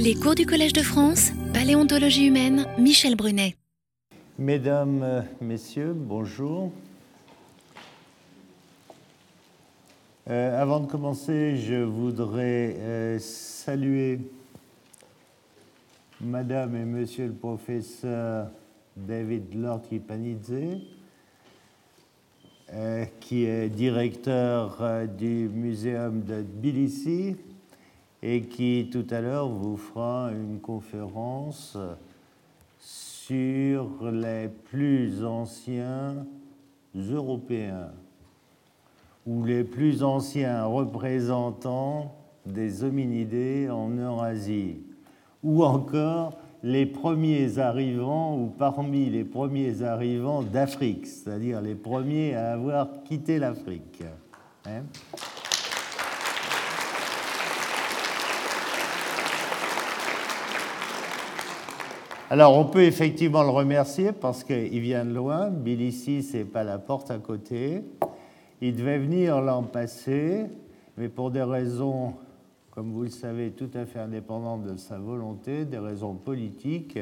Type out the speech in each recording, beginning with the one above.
Les cours du Collège de France, Paléontologie humaine, Michel Brunet. Mesdames, euh, Messieurs, bonjour. Euh, avant de commencer, je voudrais euh, saluer Madame et Monsieur le professeur David Lortipanidze, qui est directeur du Muséum de Tbilissi et qui tout à l'heure vous fera une conférence sur les plus anciens Européens ou les plus anciens représentants des hominidés en Eurasie, ou encore les premiers arrivants ou parmi les premiers arrivants d'Afrique, c'est-à-dire les premiers à avoir quitté l'Afrique. Hein Alors, on peut effectivement le remercier parce qu'il vient de loin. Tbilissi, c'est pas la porte à côté. Il devait venir l'an passé, mais pour des raisons, comme vous le savez, tout à fait indépendantes de sa volonté, des raisons politiques,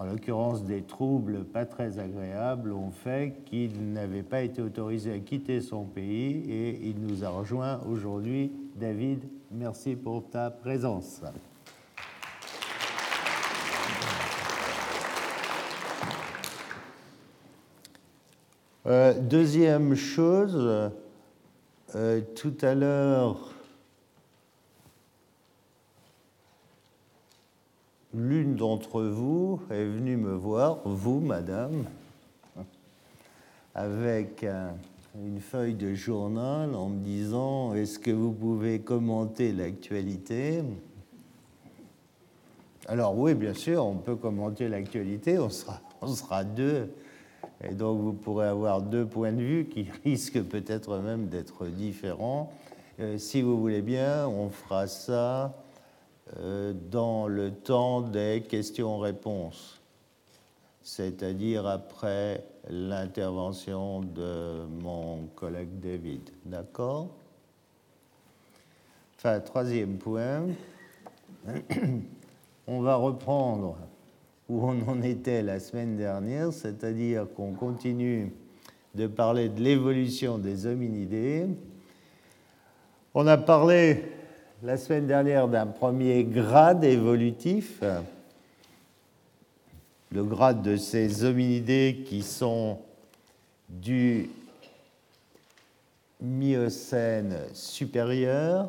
en l'occurrence des troubles pas très agréables, ont fait qu'il n'avait pas été autorisé à quitter son pays et il nous a rejoint aujourd'hui. David, merci pour ta présence. Euh, deuxième chose, euh, tout à l'heure, l'une d'entre vous est venue me voir, vous, madame, avec un- une feuille de journal en me disant Est-ce que vous pouvez commenter l'actualité? Alors, oui, bien sûr, on peut commenter l'actualité, on sera, on sera deux. Et donc vous pourrez avoir deux points de vue qui risquent peut-être même d'être différents. Euh, si vous voulez bien, on fera ça euh, dans le temps des questions-réponses, c'est-à-dire après l'intervention de mon collègue David. D'accord? Enfin, troisième point, on va reprendre où on en était la semaine dernière, c'est-à-dire qu'on continue de parler de l'évolution des hominidés. On a parlé la semaine dernière d'un premier grade évolutif, le grade de ces hominidés qui sont du Miocène supérieur,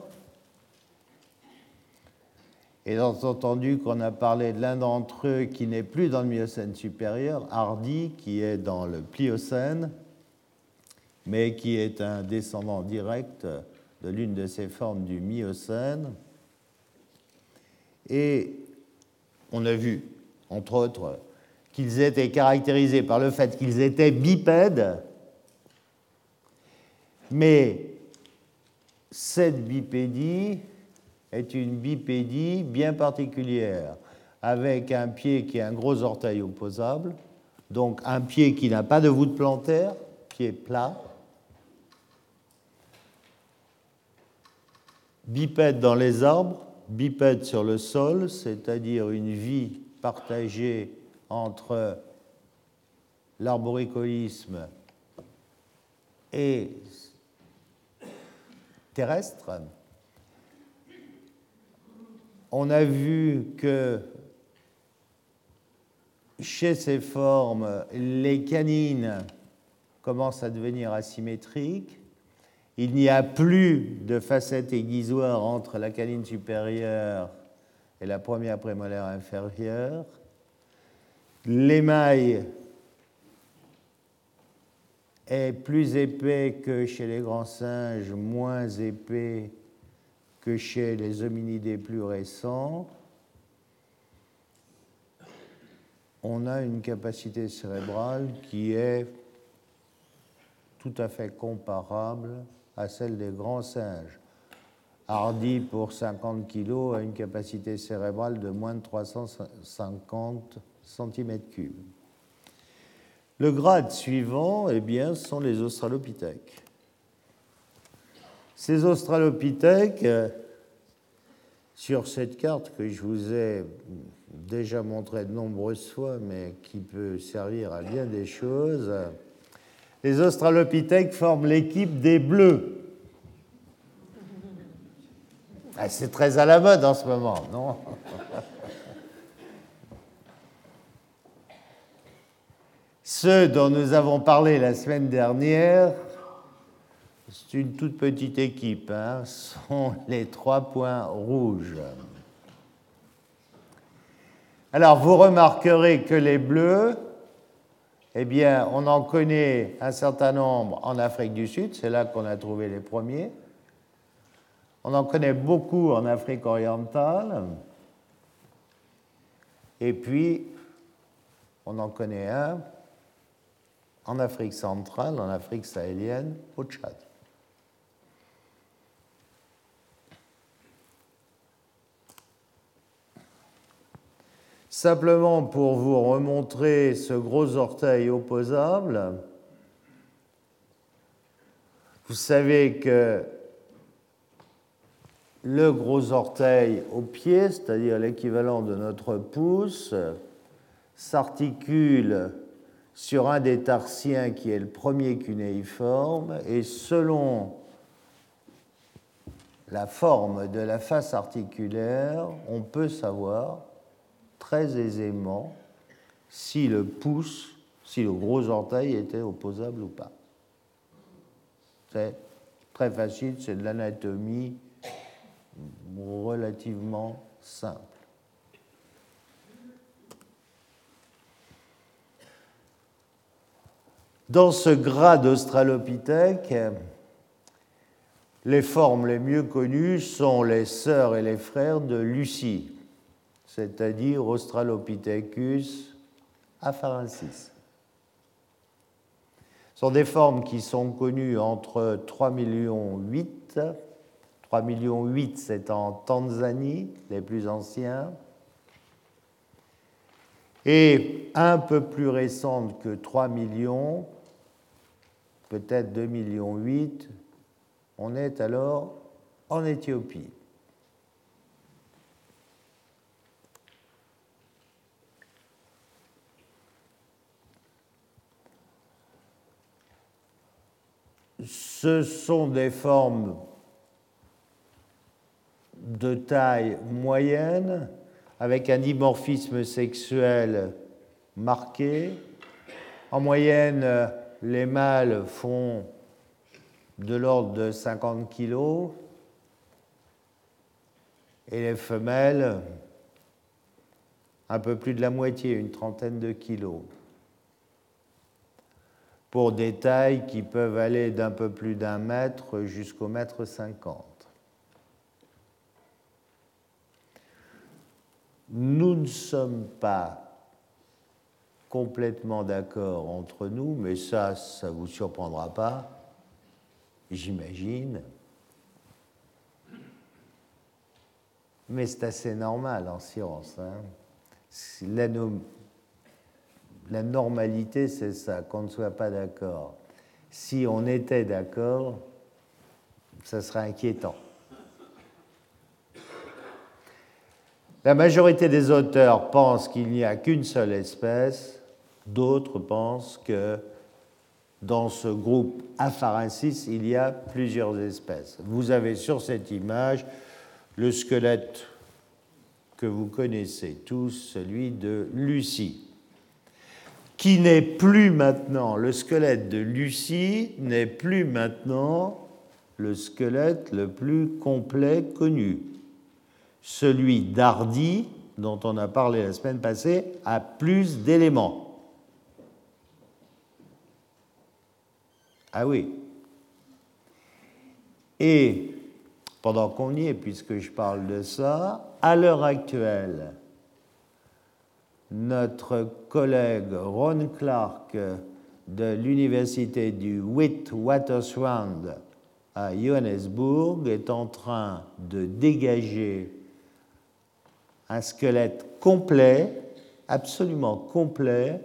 et entendu qu'on a parlé de l'un d'entre eux qui n'est plus dans le Miocène supérieur, Hardy, qui est dans le Pliocène, mais qui est un descendant direct de l'une de ces formes du Miocène. Et on a vu, entre autres, qu'ils étaient caractérisés par le fait qu'ils étaient bipèdes, mais cette bipédie est une bipédie bien particulière, avec un pied qui a un gros orteil opposable, donc un pied qui n'a pas de voûte plantaire, pied plat, bipède dans les arbres, bipède sur le sol, c'est-à-dire une vie partagée entre l'arboricolisme et terrestre on a vu que chez ces formes, les canines commencent à devenir asymétriques. Il n'y a plus de facette aiguisoire entre la canine supérieure et la première prémolaire inférieure. L'émail est plus épais que chez les grands singes, moins épais que chez les hominidés plus récents, on a une capacité cérébrale qui est tout à fait comparable à celle des grands singes. Hardy, pour 50 kg, a une capacité cérébrale de moins de 350 cm3. Le grade suivant, eh bien, sont les australopithèques. Ces australopithèques sur cette carte que je vous ai déjà montrée de nombreuses fois, mais qui peut servir à bien des choses, les australopithèques forment l'équipe des bleus. Ah, c'est très à la mode en ce moment, non Ceux dont nous avons parlé la semaine dernière, une toute petite équipe, hein, sont les trois points rouges. Alors vous remarquerez que les bleus, eh bien, on en connaît un certain nombre en Afrique du Sud, c'est là qu'on a trouvé les premiers. On en connaît beaucoup en Afrique orientale. Et puis, on en connaît un en Afrique centrale, en Afrique sahélienne, au Tchad. Simplement pour vous remontrer ce gros orteil opposable, vous savez que le gros orteil au pied, c'est-à-dire l'équivalent de notre pouce, s'articule sur un des tarsiens qui est le premier cunéiforme et selon la forme de la face articulaire, on peut savoir très aisément si le pouce, si le gros orteil était opposable ou pas. C'est très facile, c'est de l'anatomie relativement simple. Dans ce grade d'Australopithèque, les formes les mieux connues sont les sœurs et les frères de Lucie, c'est-à-dire Australopithecus afarensis. Ce sont des formes qui sont connues entre 3 millions 8 3 millions 8, c'est en Tanzanie, les plus anciens. Et un peu plus récente que 3 millions, peut-être 2 millions 8, on est alors en Éthiopie. Ce sont des formes de taille moyenne, avec un dimorphisme sexuel marqué. En moyenne, les mâles font de l'ordre de 50 kg et les femelles un peu plus de la moitié, une trentaine de kilos, pour des tailles qui peuvent aller d'un peu plus d'un mètre jusqu'au mètre cinquante. Nous ne sommes pas complètement d'accord entre nous, mais ça, ça ne vous surprendra pas, j'imagine. Mais c'est assez normal en science. Hein. La, normalité, c'est ça, qu'on ne soit pas d'accord. Si on était d'accord, ça serait inquiétant. La majorité des auteurs pensent qu'il n'y a qu'une seule espèce, d'autres pensent que dans ce groupe Apharensis, il y a plusieurs espèces. Vous avez sur cette image le squelette que vous connaissez tous, celui de Lucie, qui n'est plus maintenant, le squelette de Lucie n'est plus maintenant le squelette le plus complet connu celui d'Hardy, dont on a parlé la semaine passée, a plus d'éléments. Ah oui. Et pendant qu'on y est, puisque je parle de ça, à l'heure actuelle, notre collègue Ron Clark de l'université du Witwatersrand à Johannesburg est en train de dégager un squelette complet, absolument complet,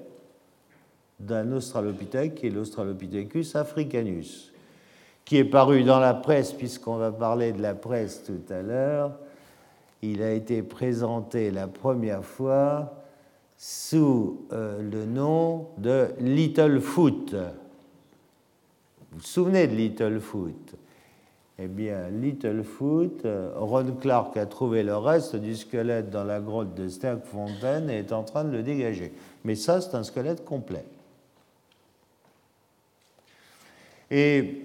d'un Australopithèque qui est l'Australopithecus africanus, qui est paru dans la presse, puisqu'on va parler de la presse tout à l'heure, il a été présenté la première fois sous euh, le nom de Littlefoot. Vous vous souvenez de Littlefoot Eh bien, Littlefoot, euh, Ron Clark a trouvé le reste du squelette dans la grotte de Sterkfontein et est en train de le dégager. Mais ça, c'est un squelette complet. Et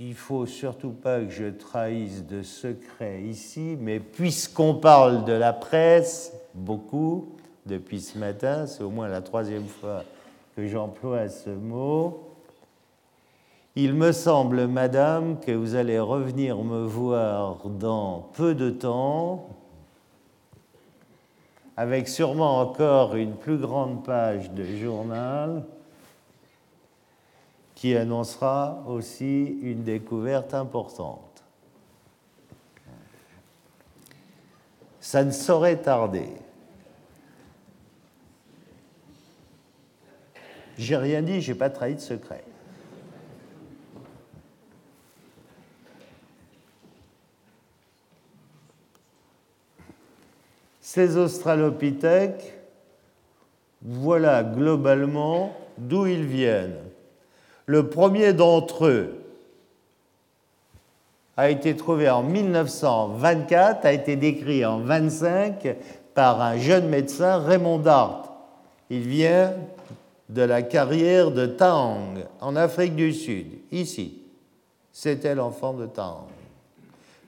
il faut surtout pas que je trahisse de secret ici, mais puisqu'on parle de la presse beaucoup depuis ce matin, c'est au moins la troisième fois que j'emploie ce mot, il me semble, madame, que vous allez revenir me voir dans peu de temps, avec sûrement encore une plus grande page de journal qui annoncera aussi une découverte importante. Ça ne saurait tarder. J'ai rien dit, j'ai pas trahi de secret. Ces australopithèques, voilà globalement d'où ils viennent. Le premier d'entre eux a été trouvé en 1924, a été décrit en 25 par un jeune médecin, Raymond Dart. Il vient de la carrière de Tang, en Afrique du Sud, ici. C'était l'enfant de Tang.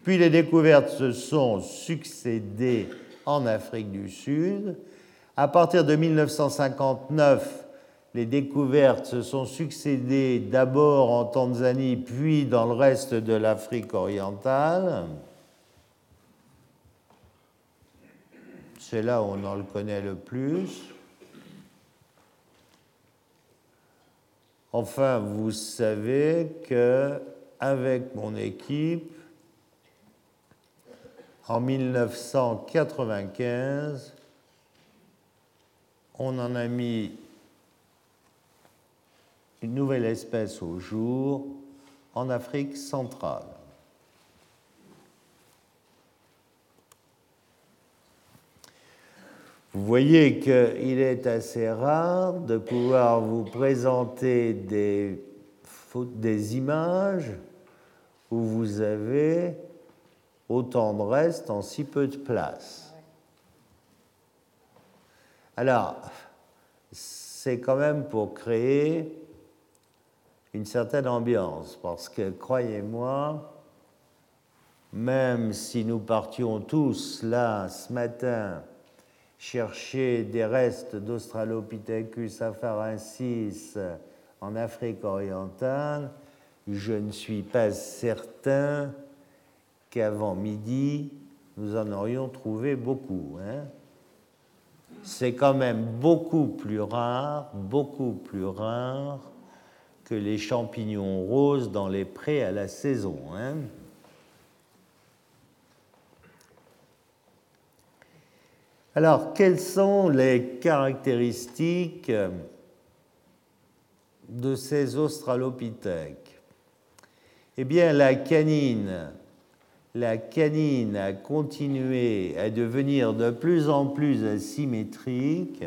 Puis les découvertes se sont succédées en Afrique du Sud. À partir de 1959, les découvertes se sont succédées d'abord en Tanzanie, puis dans le reste de l'Afrique orientale. C'est là où on en le connaît le plus. Enfin, vous savez que avec mon équipe, en 1995, on en a mis une nouvelle espèce au jour en Afrique centrale. Vous voyez qu'il est assez rare de pouvoir vous présenter des, des images où vous avez autant de restes en si peu de place. Alors, c'est quand même pour créer une certaine ambiance, parce que croyez-moi, même si nous partions tous là ce matin chercher des restes d'Australopithecus afarensis en Afrique orientale, je ne suis pas certain qu'avant midi, nous en aurions trouvé beaucoup. Hein. C'est quand même beaucoup plus rare, beaucoup plus rare que les champignons roses dans les prés à la saison. Hein. Alors, quelles sont les caractéristiques de ces australopithèques? Eh bien, la canine, la canine a continué à devenir de plus en plus asymétrique.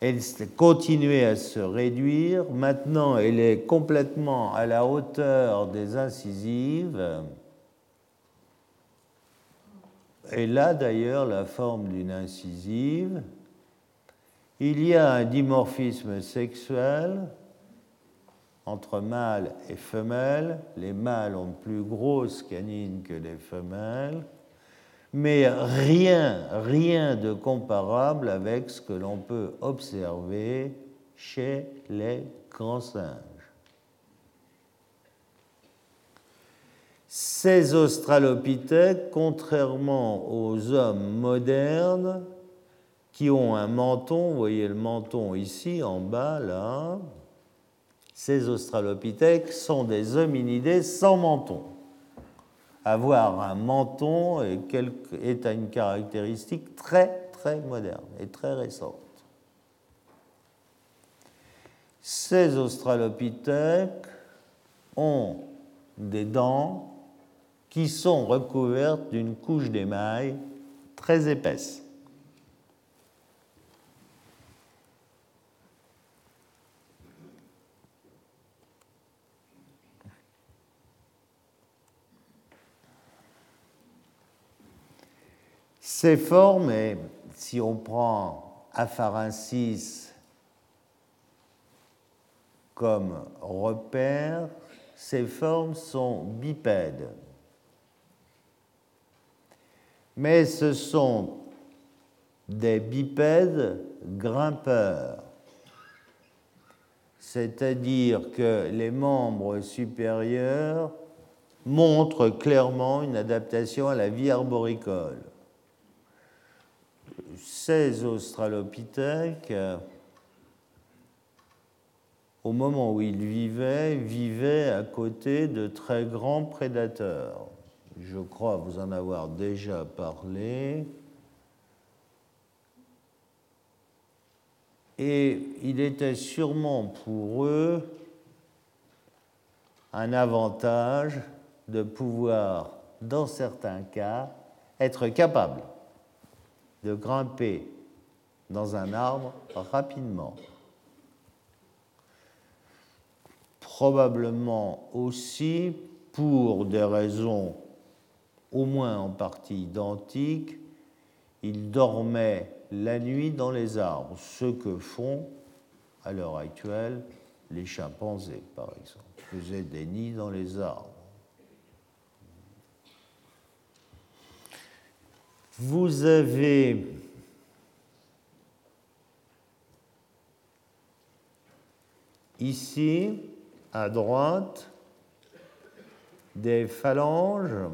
elle continuait à se réduire. Maintenant, elle est complètement à la hauteur des incisives. Elle a d'ailleurs la forme d'une incisive. Il y a un dimorphisme sexuel entre mâles et femelles. Les mâles ont plus grosses canines que les femelles mais rien, rien de comparable avec ce que l'on peut observer chez les grands singes. Ces australopithèques, contrairement aux hommes modernes, qui ont un menton, vous voyez le menton ici en bas, là, ces australopithèques sont des hominidés sans menton avoir un menton est une caractéristique très très moderne et très récente. Ces australopithèques ont des dents qui sont recouvertes d'une couche d'émail très épaisse. Ces formes, si on prend apharensis comme repère, ces formes sont bipèdes. Mais ce sont des bipèdes grimpeurs, c'est-à-dire que les membres supérieurs montrent clairement une adaptation à la vie arboricole. Ces australopithèques au moment où il vivait, vivait à côté de très grands prédateurs. Je crois vous en avoir déjà parlé. Et il était sûrement pour eux un avantage de pouvoir, dans certains cas, être capable de grimper dans un arbre rapidement. probablement aussi pour des raisons au moins en partie identiques, ils dormaient la nuit dans les arbres, ce que font à l'heure actuelle les chimpanzés, par exemple, faisaient des nids dans les arbres. Vous avez ici à droite des phalanges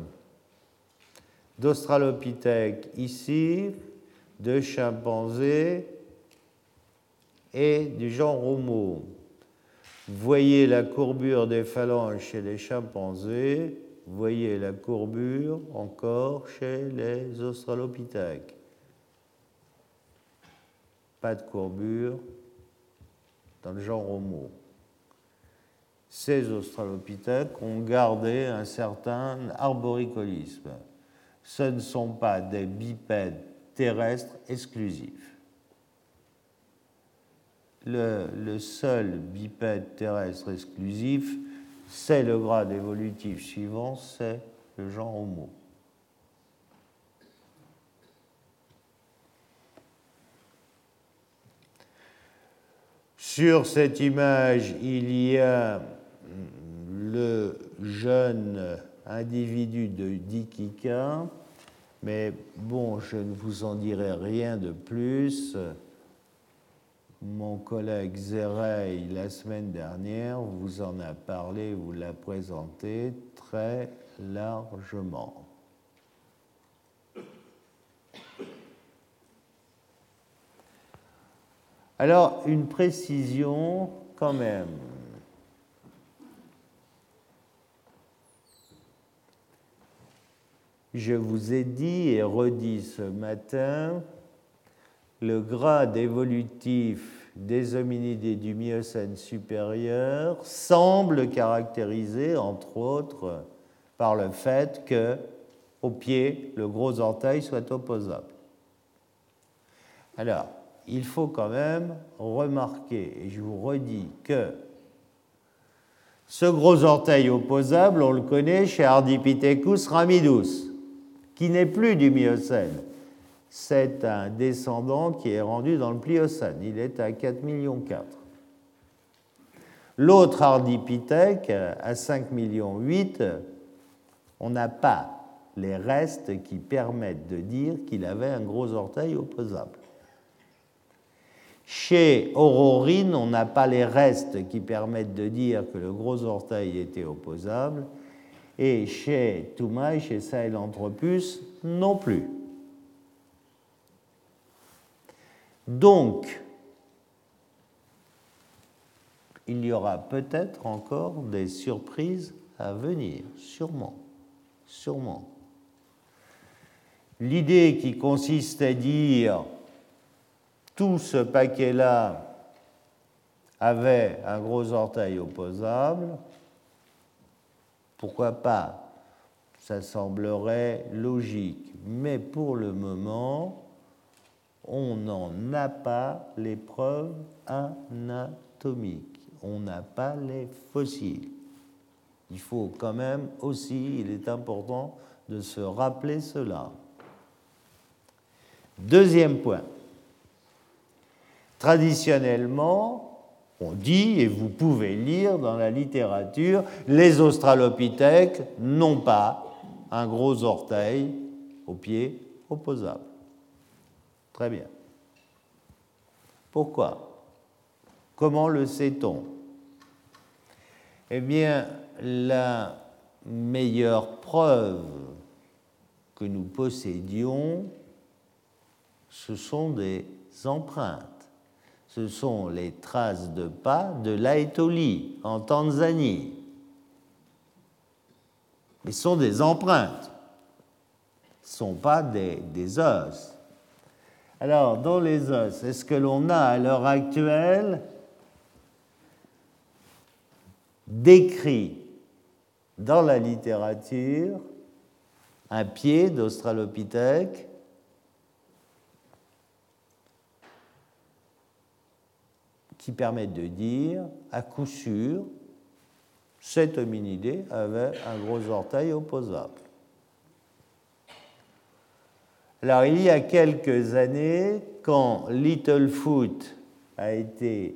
d'Australopithèques ici, de chimpanzés et du genre Homo. Voyez la courbure des phalanges chez les chimpanzés, voyez la courbure encore chez les Australopithèques. Pas de courbure dans le genre Homo ces australopithèques ont gardé un certain arboricolisme. Ce ne sont pas des bipèdes terrestres exclusifs. Le, seul bipède terrestre exclusif, c'est le grade évolutif suivant, c'est le genre Homo. Sur cette image, il y a le jeune individu de Dikika, mais bon, je ne vous en dirai rien de plus. Mon collègue Zerey, la semaine dernière, vous en a parlé, vous l'a présenté très largement. Alors, une précision quand même. Je vous ai dit et redit ce matin, le grade évolutif des hominidés du Miocène supérieur semble caractérisé, entre autres, par le fait que, au pied, le gros orteil soit opposable. Alors, il faut quand même remarquer, et je vous redis que ce gros orteil opposable, on le connaît chez Ardipithecus ramidus qui n'est plus du Miocène. C'est un descendant qui est rendu dans le Pliocène. Il est à 4 millions 4. L'autre Ardipithèque, à 5 millions 8, on n'a pas les restes qui permettent de dire qu'il avait un gros orteil opposable. Chez Aurorine, on n'a pas les restes qui permettent de dire que le gros orteil était opposable. Et chez Toumaï, chez Sahelanthropus, non plus. Donc, il y aura peut-être encore des surprises à venir, sûrement, sûrement. L'idée qui consiste à dire tout ce paquet-là avait un gros orteil opposable, pourquoi pas Ça semblerait logique. Mais pour le moment, on n'en a pas les preuves anatomiques. On n'a pas les fossiles. Il faut quand même aussi, il est important de se rappeler cela. Deuxième point. Traditionnellement, on dit, et vous pouvez lire dans la littérature, les australopithèques n'ont pas un gros orteil au pied opposable. Très bien. Pourquoi? Comment le sait-on? Eh bien, la meilleure preuve que nous possédions, ce sont des empreintes. Ce sont les traces de pas de l'Aetoli en Tanzanie. Mais sont des empreintes, ce ne sont pas des os. Alors, dans les os, est-ce que l'on a à l'heure actuelle décrit dans la littérature un pied d'Australopithèque qui permet de dire à coup sûr cet hominidé avait un gros orteil opposable. Alors, il y a quelques années, quand Littlefoot a été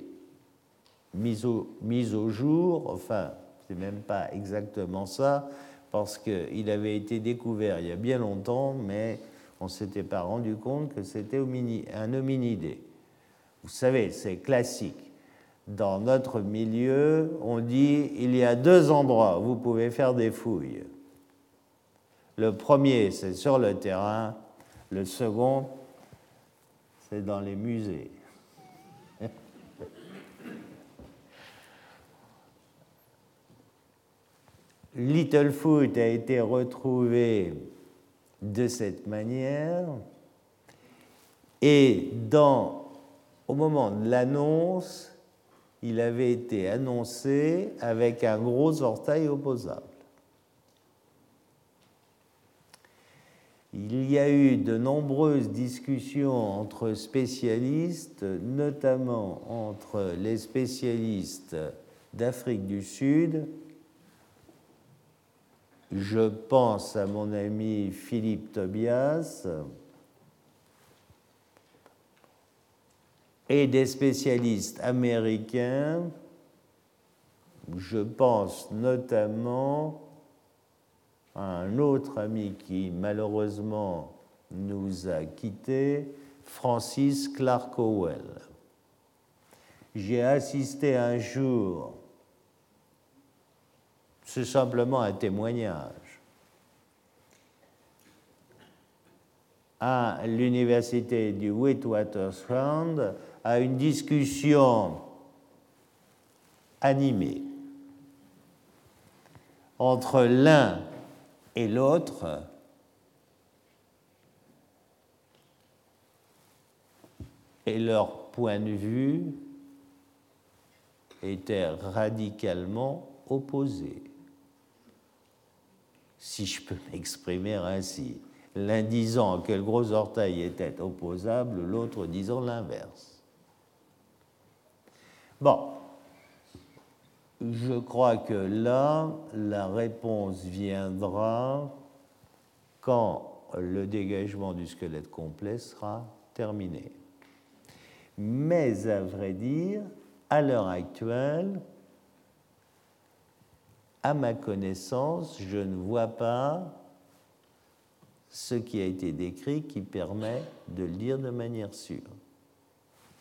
mis au, mis au jour, enfin, c'est même pas exactement ça, parce qu'il avait été découvert il y a bien longtemps, mais on ne s'était pas rendu compte que c'était un hominidé. Vous savez, c'est classique. Dans notre milieu, on dit il y a deux endroits où vous pouvez faire des fouilles. Le premier, c'est sur le terrain, le second, c'est dans les musées. Littlefoot a été retrouvé de cette manière et dans, au moment de l'annonce, il avait été annoncé avec un gros orteil opposable. Il y a eu de nombreuses discussions entre spécialistes, notamment entre les spécialistes d'Afrique du Sud je pense à mon ami Philippe Tobias et des spécialistes américains. Je pense notamment à un autre ami qui malheureusement nous a quittés, Francis Clark Howell. J'ai assisté un jour c'est simplement un témoignage. À l'université du Witwatersrand, à une discussion animée entre l'un et l'autre, et leur point de vue était radicalement opposé si je peux m'exprimer ainsi. L'un disant que le gros orteil était opposable, l'autre disant l'inverse. Bon, je crois que là, la réponse viendra quand le dégagement du squelette complet sera terminé. Mais à vrai dire, à l'heure actuelle, à ma connaissance, je ne vois pas ce qui a été décrit qui permet de le dire de manière sûre,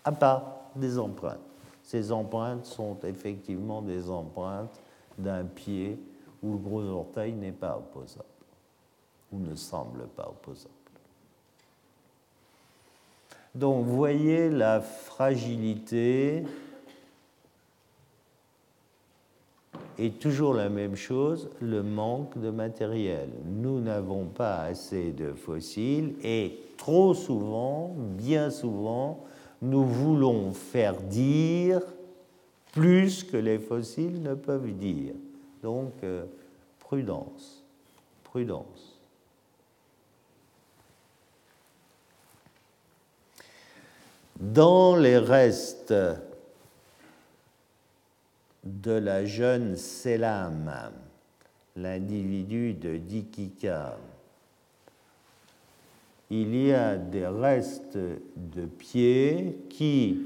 à part des empreintes. Ces empreintes sont effectivement des empreintes d'un pied où le gros orteil n'est pas opposable, ou ne semble pas opposable. Donc, vous voyez la fragilité Et toujours la même chose, le manque de matériel. Nous n'avons pas assez de fossiles et trop souvent, bien souvent, nous voulons faire dire plus que les fossiles ne peuvent dire. Donc, euh, prudence, prudence. Dans les restes de la jeune Selam, l'individu de Dikika, il y a des restes de pieds qui,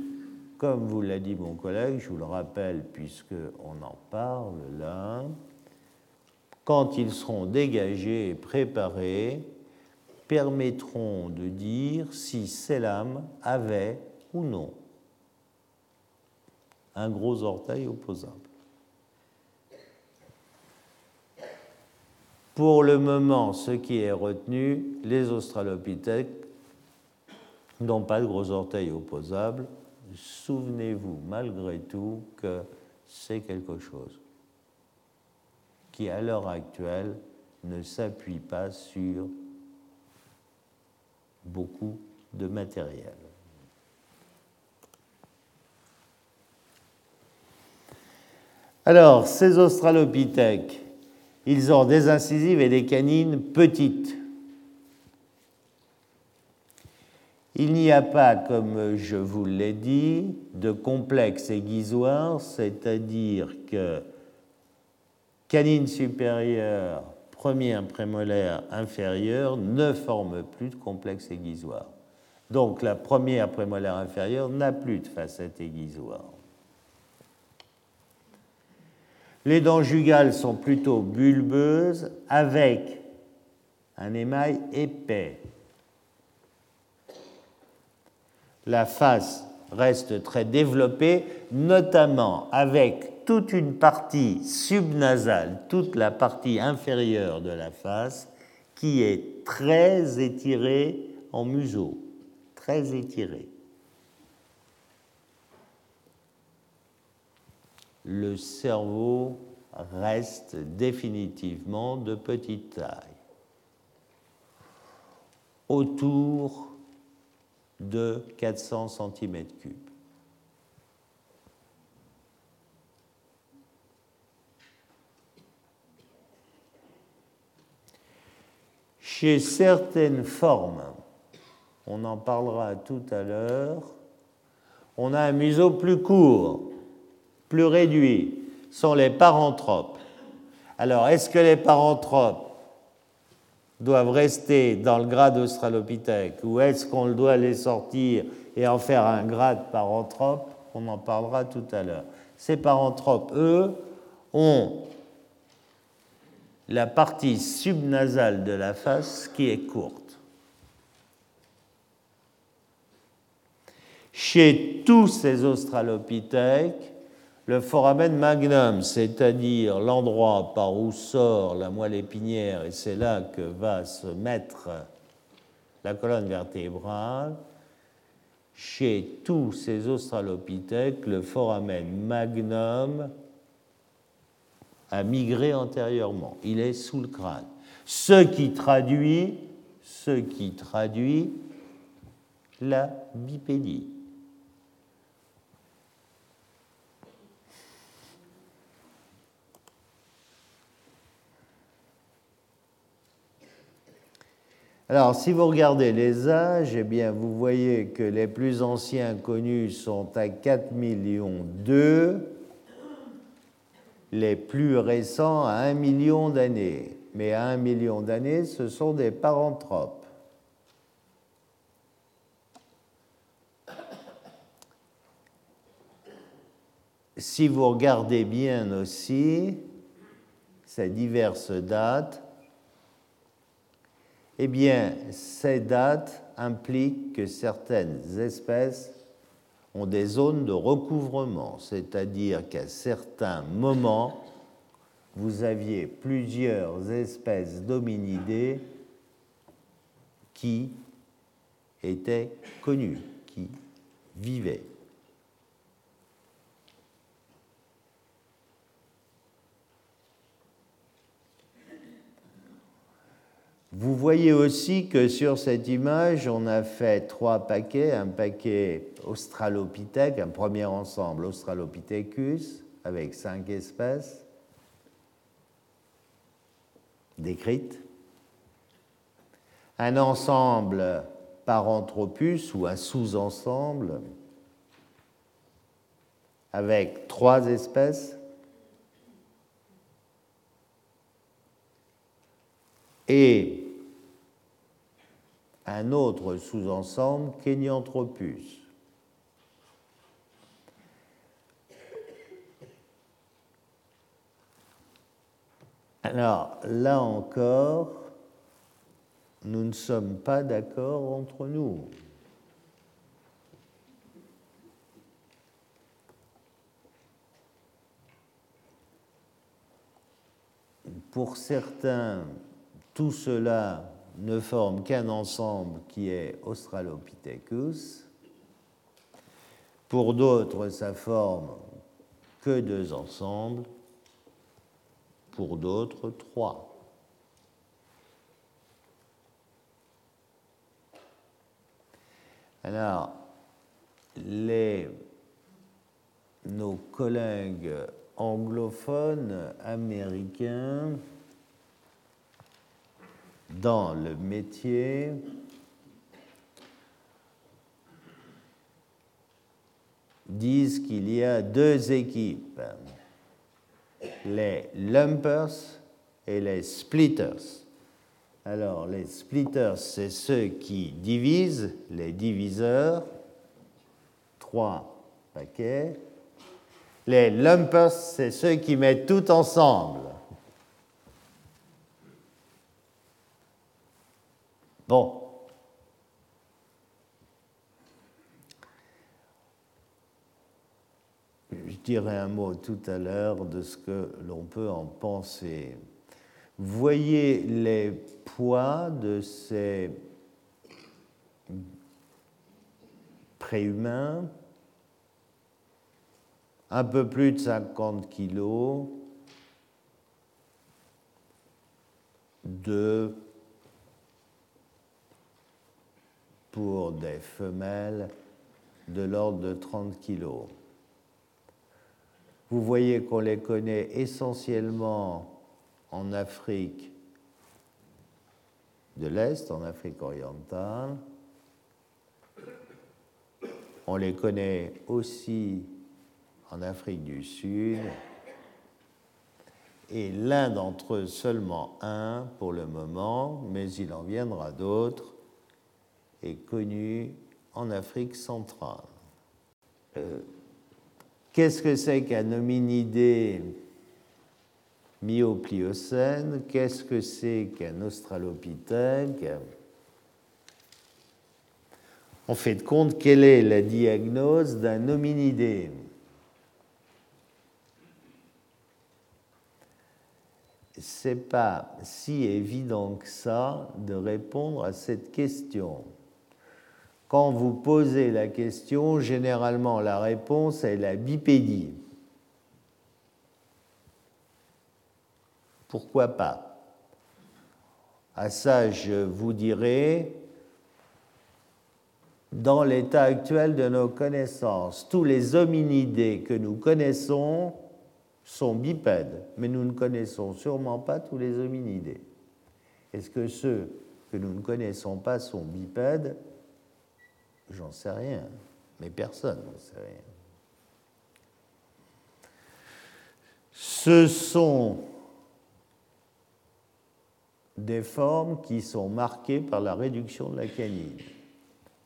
comme vous l'a dit mon collègue, je vous le rappelle puisqu'on en parle là, quand ils seront dégagés et préparés, permettront de dire si Selam avait ou non un gros orteil opposable. Pour le moment, ce qui est retenu, les australopithèques n'ont pas de gros orteils opposables. Souvenez-vous malgré tout que c'est quelque chose qui, à l'heure actuelle, ne s'appuie pas sur beaucoup de matériel. Alors, ces australopithèques, ils ont des incisives et des canines petites. Il n'y a pas, comme je vous l'ai dit, de complexe aiguisoire, c'est-à-dire que canine supérieure, premier prémolaire inférieur ne forment plus de complexe aiguisoire. Donc la première prémolaire inférieure n'a plus de facette aiguisoire. Les dents jugales sont plutôt bulbeuses avec un émail épais. La face reste très développée, notamment avec toute une partie subnasale, toute la partie inférieure de la face, qui est très étirée en museau, très étirée. Le cerveau reste définitivement de petite taille, autour de 400 cm3. Chez certaines formes, on en parlera tout à l'heure, on a un museau plus court, plus réduits sont les paranthropes. Alors, est-ce que les paranthropes doivent rester dans le grade australopithèque ou est-ce qu'on doit les sortir et en faire un grade paranthrope? On en parlera tout à l'heure. Ces paranthropes, eux, ont la partie subnasale de la face qui est courte. Chez tous ces australopithèques, le foramen magnum, c'est-à-dire l'endroit par où sort la moelle épinière, et c'est là que va se mettre la colonne vertébrale, chez tous ces australopithèques, le foramen magnum a migré antérieurement. Il est sous le crâne. Ce qui traduit, la bipédie. Alors, si vous regardez les âges, eh bien, vous voyez que les plus anciens connus sont à 4 millions 2, les plus récents à 1 million d'années. Mais à 1 million d'années, ce sont des paranthropes. Si vous regardez bien aussi ces diverses dates, eh bien, ces dates impliquent que certaines espèces ont des zones de recouvrement, c'est-à-dire qu'à certains moments, vous aviez plusieurs espèces d'hominidés qui étaient connues, qui vivaient. Vous voyez aussi que sur cette image, on a fait trois paquets, un paquet Australopithèque, un premier ensemble Australopithecus avec cinq espèces décrites, un ensemble Paranthropus ou un sous-ensemble avec trois espèces et un autre sous-ensemble, Kenyanthropus. Alors là encore, nous ne sommes pas d'accord entre nous. Pour certains, tout cela ne forme qu'un ensemble qui est Australopithecus. Pour d'autres, ça forme que deux ensembles. Pour d'autres, trois. Alors, nos collègues anglophones américains dans le métier disent qu'il y a deux équipes, les lumpers et les splitters. Alors, les splitters, c'est ceux qui divisent, les diviseurs, trois paquets. Les lumpers, c'est ceux qui mettent tout ensemble. Je dirai un mot tout à l'heure de ce que l'on peut en penser. Voyez les poids de ces préhumains, un peu plus de 50 kilos, de pour des femelles de l'ordre de 30 kilos. Vous voyez qu'on les connaît essentiellement en Afrique de l'Est, en Afrique orientale. On les connaît aussi en Afrique du Sud. Et l'un d'entre eux, seulement un pour le moment, mais il en viendra d'autres, est connu en Afrique centrale. Euh, qu'est-ce que c'est qu'un hominidé myopliocène? Qu'est-ce que c'est qu'un australopithèque? On fait compte quelle est la diagnose d'un hominidé? C'est pas si évident que ça de répondre à cette question. Quand vous posez la question, généralement la réponse est la bipédie. Pourquoi pas? À ça, je vous dirai, dans l'état actuel de nos connaissances, tous les hominidés que nous connaissons sont bipèdes, mais nous ne connaissons sûrement pas tous les hominidés. Est-ce que ceux que nous ne connaissons pas sont bipèdes? J'en sais rien, mais personne n'en sait rien. Ce sont des formes qui sont marquées par la réduction de la canine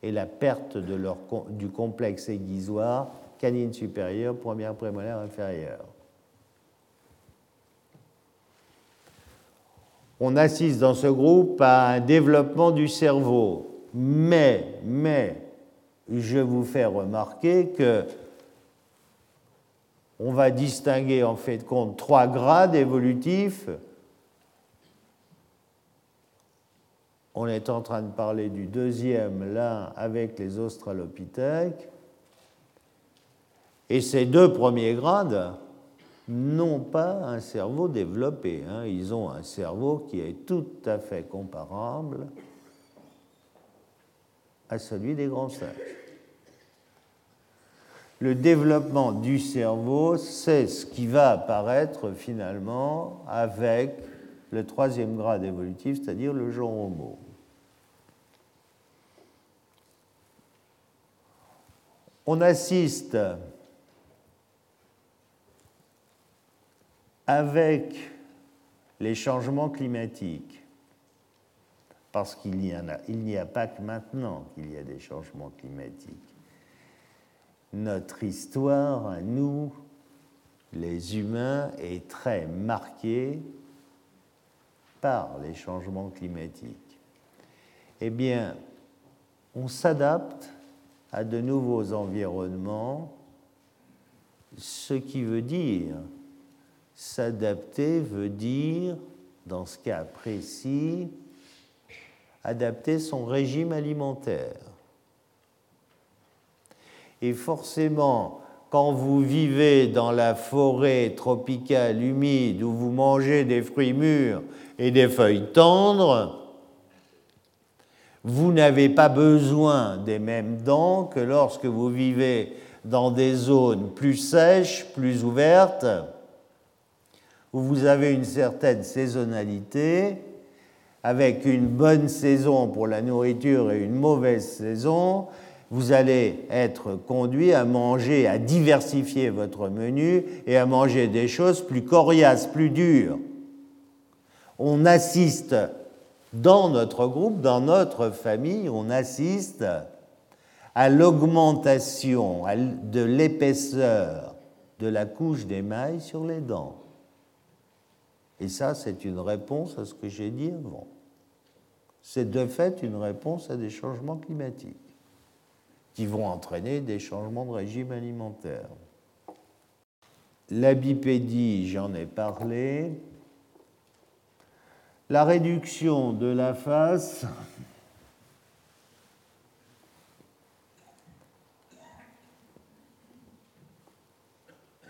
et la perte de leur, du complexe aiguisoire canine supérieure, première prémolaire inférieure. On assiste dans ce groupe à un développement du cerveau, mais, mais je vous fais remarquer que on va distinguer en fait compte trois grades évolutifs. On est en train de parler du deuxième là avec les australopithèques. Et ces deux premiers grades n'ont pas un cerveau développé. Hein. Ils ont un cerveau qui est tout à fait comparable à celui des grands singes. Le développement du cerveau, c'est ce qui va apparaître finalement avec le troisième grade évolutif, c'est-à-dire le genre homo. On assiste avec les changements climatiques parce qu'il n'y a, a pas que maintenant qu'il y a des changements climatiques. Notre histoire, à nous, les humains, est très marquée par les changements climatiques. Eh bien, on s'adapte à de nouveaux environnements, ce qui veut dire S'adapter veut dire, dans ce cas précis, adapter son régime alimentaire. Et forcément, quand vous vivez dans la forêt tropicale humide où vous mangez des fruits mûrs et des feuilles tendres, vous n'avez pas besoin des mêmes dents que lorsque vous vivez dans des zones plus sèches, plus ouvertes, où vous avez une certaine saisonnalité, avec une bonne saison pour la nourriture et une mauvaise saison, vous allez être conduit à manger, à diversifier votre menu et à manger des choses plus coriaces, plus dures. On assiste dans notre groupe, dans notre famille, on assiste à l'augmentation de l'épaisseur de la couche d'émail sur les dents. Et ça, c'est une réponse à ce que j'ai dit avant. C'est de fait une réponse à des changements climatiques qui vont entraîner des changements de régime alimentaire. La bipédie, j'en ai parlé. La réduction de la face.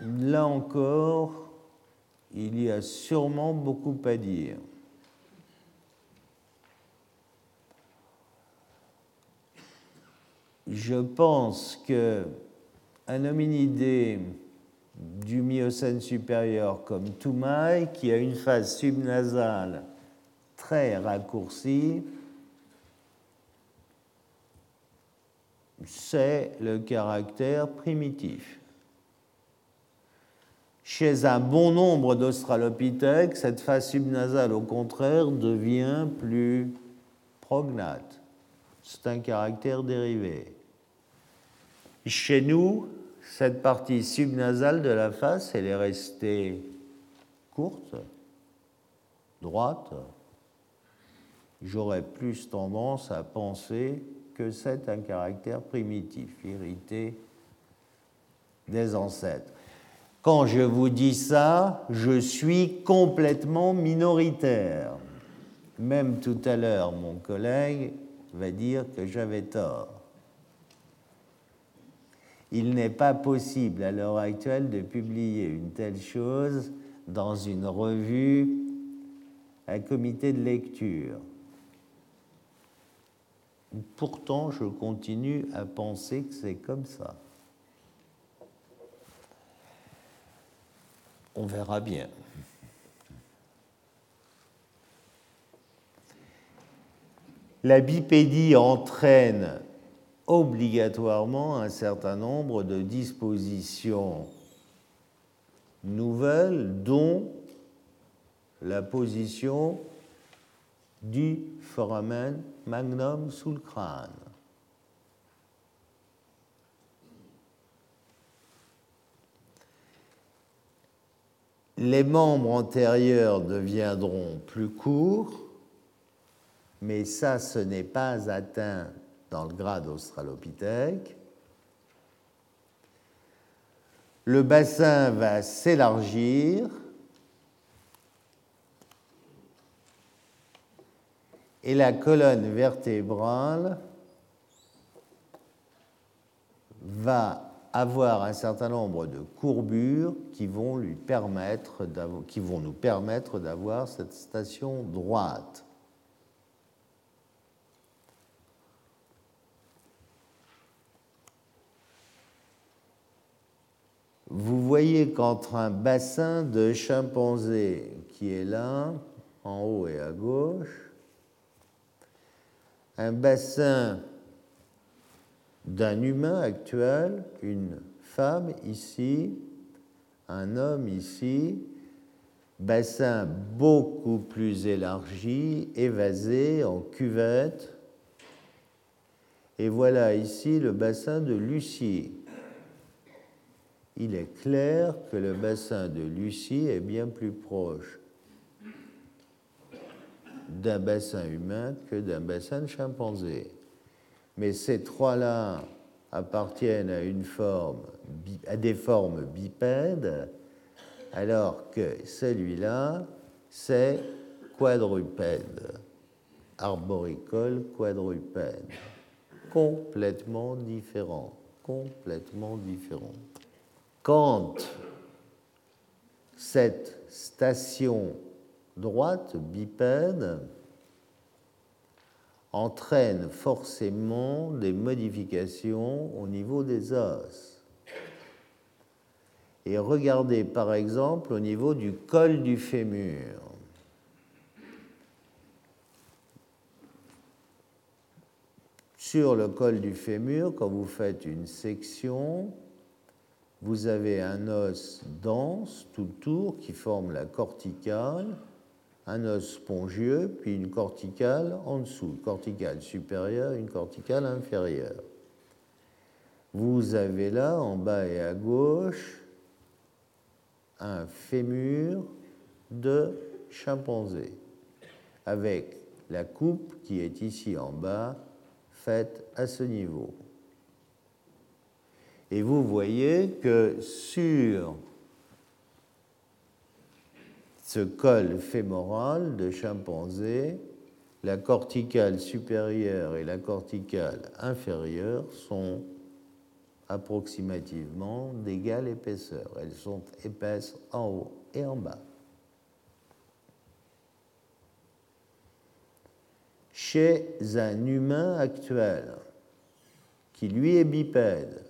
Là encore, il y a sûrement beaucoup à dire. Je pense que un hominidé du Miocène supérieur comme Toumaï, qui a une phase subnasale très raccourcie, c'est le caractère primitif. Chez un bon nombre d'australopithèques, cette face subnasale, au contraire, devient plus prognate. C'est un caractère dérivé. Chez nous, cette partie subnasale de la face, elle est restée courte, droite. J'aurais plus tendance à penser que c'est un caractère primitif, irrité des ancêtres. Quand je vous dis ça, je suis complètement minoritaire. Même tout à l'heure, mon collègue va dire que j'avais tort. Il n'est pas possible à l'heure actuelle de publier une telle chose dans une revue, un comité de lecture. Pourtant, je continue à penser que c'est comme ça. on verra bien. La bipédie entraîne obligatoirement un certain nombre de dispositions nouvelles, dont la position du foramen magnum sous le crâne. les membres antérieurs deviendront plus courts, mais ça, ce n'est pas atteint dans le grade australopithèque. Le bassin va s'élargir et la colonne vertébrale va avoir un certain nombre de courbures qui vont, qui vont nous permettre d'avoir cette station droite. Vous voyez qu'entre un bassin de chimpanzé qui est là, en haut et à gauche, un bassin d'un humain actuel, une femme ici, un homme ici, bassin beaucoup plus élargi, évasé en cuvette. Et voilà ici le bassin de Lucie. Il est clair que le bassin de Lucie est bien plus proche d'un bassin humain que d'un bassin de chimpanzé. Mais ces trois-là appartiennent à, à des formes bipèdes, alors que celui-là, c'est quadrupède, arboricole quadrupède, complètement différent, complètement différent. Quand cette station droite bipède entraîne forcément des modifications au niveau des os. Et regardez par exemple au niveau du col du fémur. Sur le col du fémur, quand vous faites une section, vous avez un os dense tout autour qui forme la corticale un os spongieux, puis une corticale en dessous, une corticale supérieure, une corticale inférieure. Vous avez là, en bas et à gauche, un fémur de chimpanzé, avec la coupe qui est ici en bas, faite à ce niveau. Et vous voyez que sur ce col fémoral de chimpanzé, la corticale supérieure et la corticale inférieure sont approximativement d'égale épaisseur. Elles sont épaisses en haut et en bas. Chez un humain actuel, qui lui est bipède,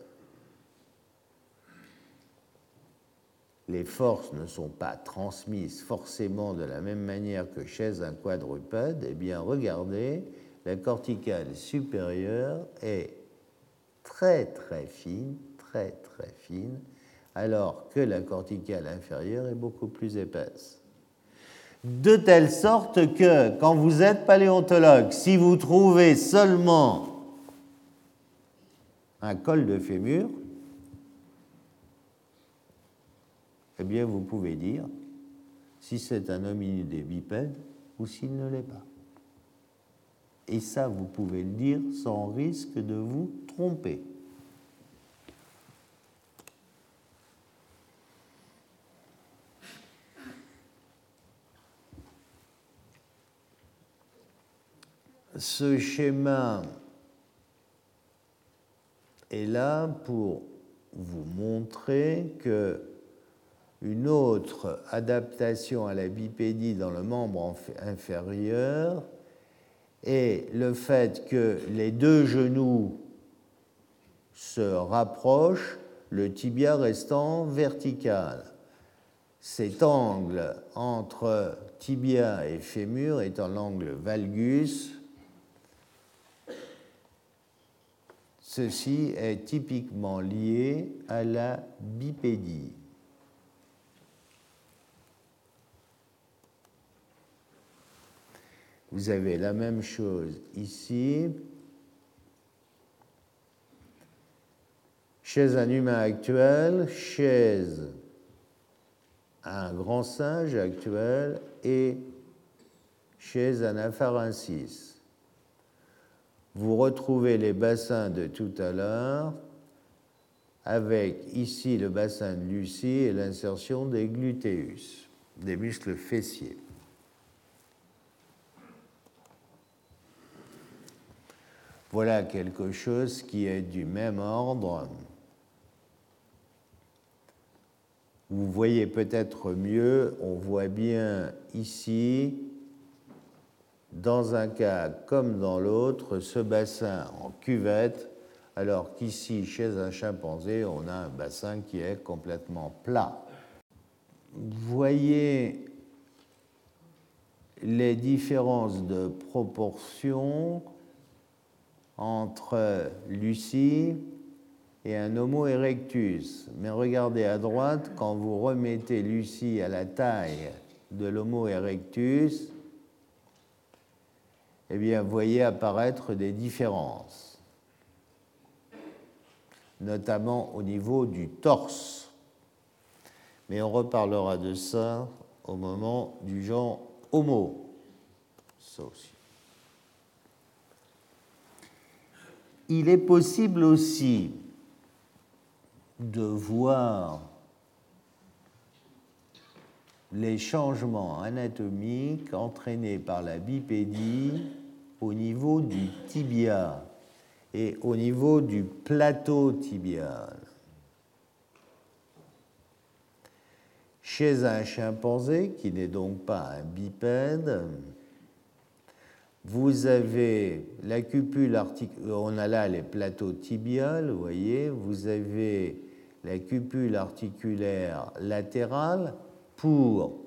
les forces ne sont pas transmises forcément de la même manière que chez un quadrupède, eh bien regardez, la corticale supérieure est très très fine, très très fine, alors que la corticale inférieure est beaucoup plus épaisse. De telle sorte que quand vous êtes paléontologue, si vous trouvez seulement un col de fémur, eh bien vous pouvez dire si c'est un hominide bipède ou s'il ne l'est pas. Et ça, vous pouvez le dire sans risque de vous tromper. Ce schéma est là pour vous montrer que une autre adaptation à la bipédie dans le membre inférieur est le fait que les deux genoux se rapprochent, le tibia restant vertical. Cet angle entre tibia et fémur étant l'angle valgus, ceci est typiquement lié à la bipédie. Vous avez la même chose ici. Chez un humain actuel, chez un grand singe actuel et chez un apharensis. Vous retrouvez les bassins de tout à l'heure avec ici le bassin de Lucie et l'insertion des gluteus, des muscles fessiers. Voilà quelque chose qui est du même ordre. Vous voyez peut-être mieux, on voit bien ici, dans un cas comme dans l'autre, ce bassin en cuvette, alors qu'ici, chez un chimpanzé, on a un bassin qui est complètement plat. Vous voyez les différences de proportion entre Lucie et un Homo erectus. Mais regardez à droite, quand vous remettez Lucie à la taille de l'Homo erectus, eh bien, vous voyez apparaître des différences, notamment au niveau du torse. Mais on reparlera de ça au moment du genre Homo. Ça Il est possible aussi de voir les changements anatomiques entraînés par la bipédie au niveau du tibia et au niveau du plateau tibial. Chez un chimpanzé, qui n'est donc pas un bipède, vous avez la cupule articulaire, on a là les plateaux tibiales, voyez, vous avez la cupule articulaire latérale pour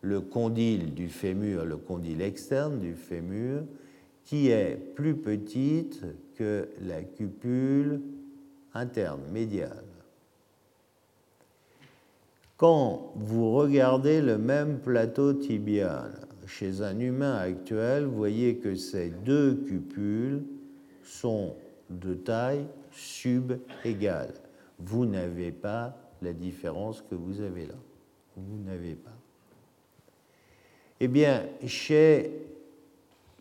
le condyle du fémur, le condyle externe du fémur, qui est plus petite que la cupule interne, médiale. Quand vous regardez le même plateau tibial chez un humain actuel, vous voyez que ces deux cupules sont de taille subégale. Vous n'avez pas la différence que vous avez là. Vous n'avez pas. Eh bien, chez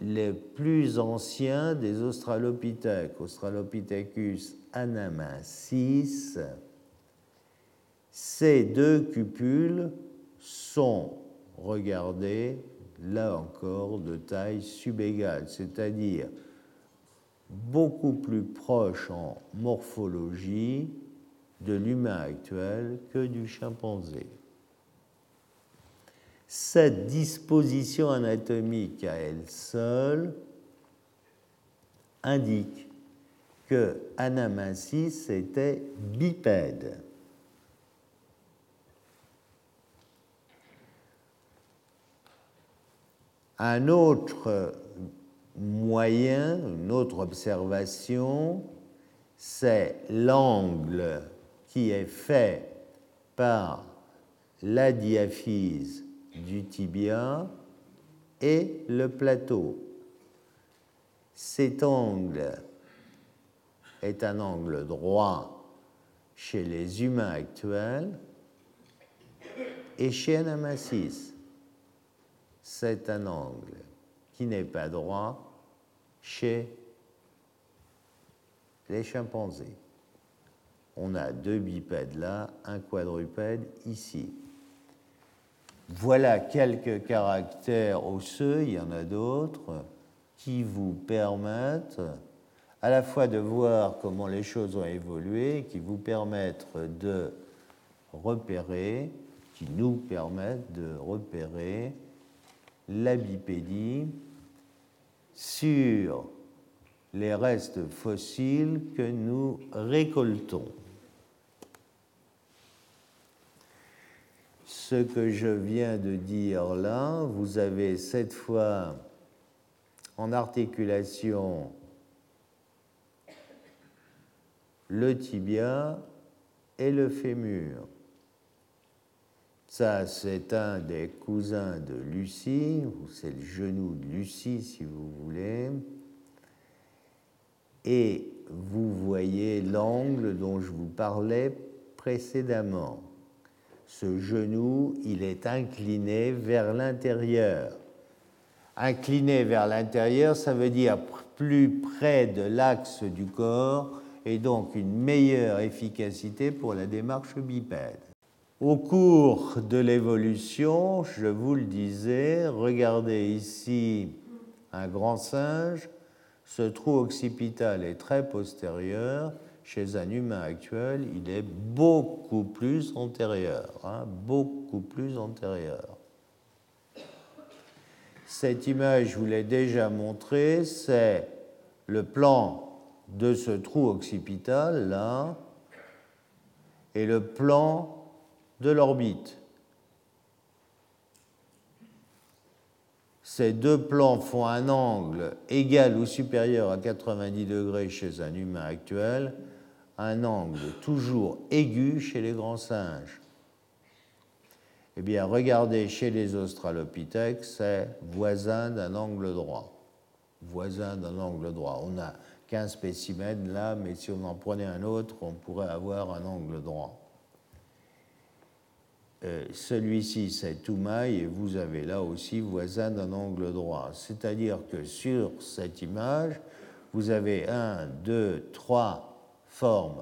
les plus anciens des Australopithèques, Australopithecus anamensis, ces deux cupules sont regardées, là encore, de taille subégale, c'est-à-dire beaucoup plus proches en morphologie de l'humain actuel que du chimpanzé. Cette disposition anatomique à elle seule indique que Anamensis était bipède. Un autre moyen, une autre observation, c'est l'angle qui est fait par la diaphyse du tibia et le plateau. Cet angle est un angle droit chez les humains actuels et chez Anamasis, c'est un angle qui n'est pas droit chez les chimpanzés. On a deux bipèdes là, un quadrupède ici. Voilà quelques caractères osseux, il y en a d'autres, qui vous permettent à la fois de voir comment les choses ont évolué, qui vous permettent de repérer, qui nous permettent de repérer la bipédie sur les restes fossiles que nous récoltons. ce que je viens de dire là, vous avez cette fois en articulation le tibia et le fémur. Ça, c'est un des cousins de Lucie, ou c'est le genou de Lucie si vous voulez. Et vous voyez l'angle dont je vous parlais précédemment ce genou, il est incliné vers l'intérieur. Incliné vers l'intérieur, ça veut dire plus près de l'axe du corps et donc une meilleure efficacité pour la démarche bipède. Au cours de l'évolution, je vous le disais, regardez ici un grand singe, ce trou occipital est très postérieur, chez un humain actuel, il est beaucoup plus antérieur, hein, beaucoup plus antérieur. Cette image, je vous l'ai déjà montrée, c'est le plan de ce trou occipital, là, et le plan de l'orbite. ces deux plans font un angle égal ou supérieur à 90 degrés chez un humain actuel, un angle toujours aigu chez les grands singes. Eh bien, regardez chez les australopithèques, c'est voisin d'un angle droit. Voisin d'un angle droit. On a 15 spécimens là, mais si on en prenait un autre, on pourrait avoir un angle droit. Euh, celui-ci, c'est Toumaï, et vous avez là aussi voisin d'un angle droit. C'est-à-dire que sur cette image, vous avez un, deux, trois formes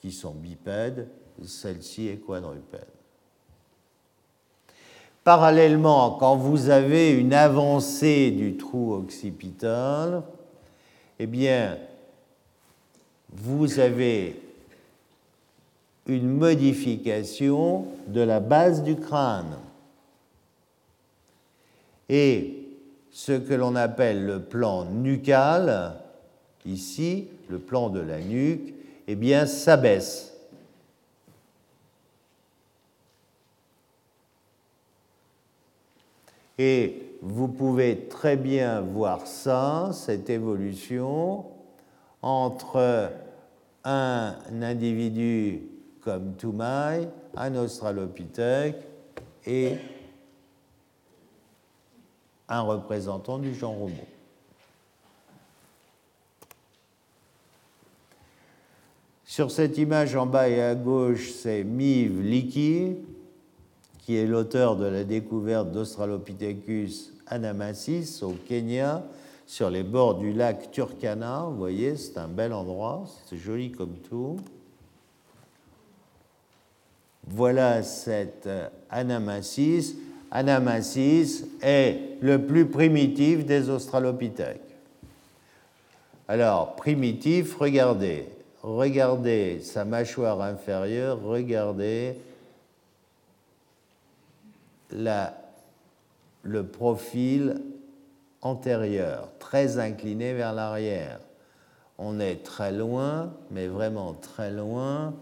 qui sont bipèdes, celle-ci est quadrupède. Parallèlement, quand vous avez une avancée du trou occipital, eh bien, vous avez une modification de la base du crâne. Et ce que l'on appelle le plan nucal, ici, le plan de la nuque, eh bien, s'abaisse. Et vous pouvez très bien voir ça, cette évolution, entre un individu comme Toumaï, un australopithèque et un représentant du genre Homo. Sur cette image en bas et à gauche, c'est Miv Liki, qui est l'auteur de la découverte d'Australopithecus anamensis au Kenya, sur les bords du lac Turkana. Vous voyez, c'est un bel endroit, c'est joli comme tout. Voilà cette Anamensis. Anamensis est le plus primitif des australopithèques. Alors, primitif, regardez. Regardez sa mâchoire inférieure, regardez le profil antérieur, très incliné vers l'arrière. On est très loin, mais vraiment très loin